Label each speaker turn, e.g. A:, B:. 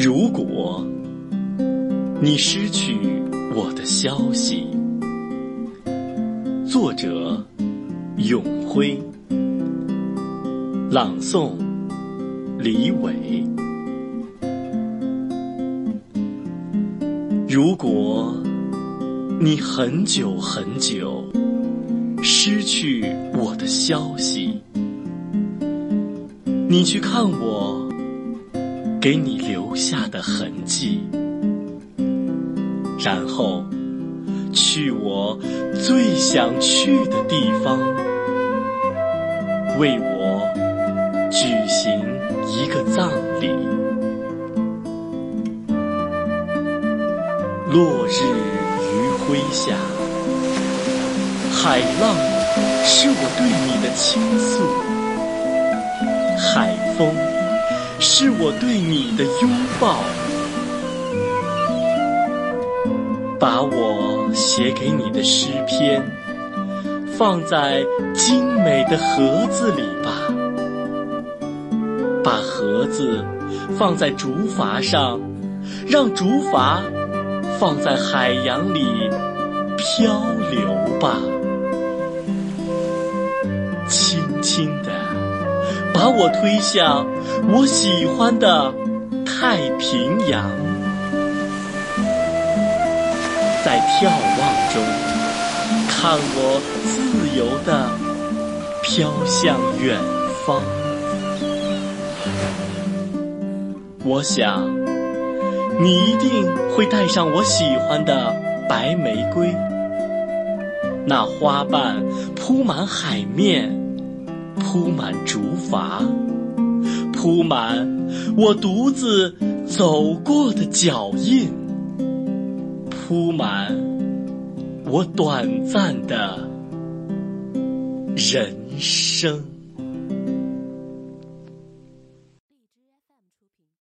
A: 如果你失去我的消息，作者永辉，朗诵李伟。如果你很久很久失去我的消息，你去看我。给你留下的痕迹，然后去我最想去的地方，为我举行一个葬礼。落日余晖下，海浪是我对你的倾诉，海风。是我对你的拥抱，把我写给你的诗篇放在精美的盒子里吧，把盒子放在竹筏上，让竹筏放在海洋里漂流吧，轻轻地把我推向。我喜欢的太平洋，在眺望中看我自由的飘向远方。我想你一定会带上我喜欢的白玫瑰，那花瓣铺满海面，铺满竹筏。铺满我独自走过的脚印，铺满我短暂的人生。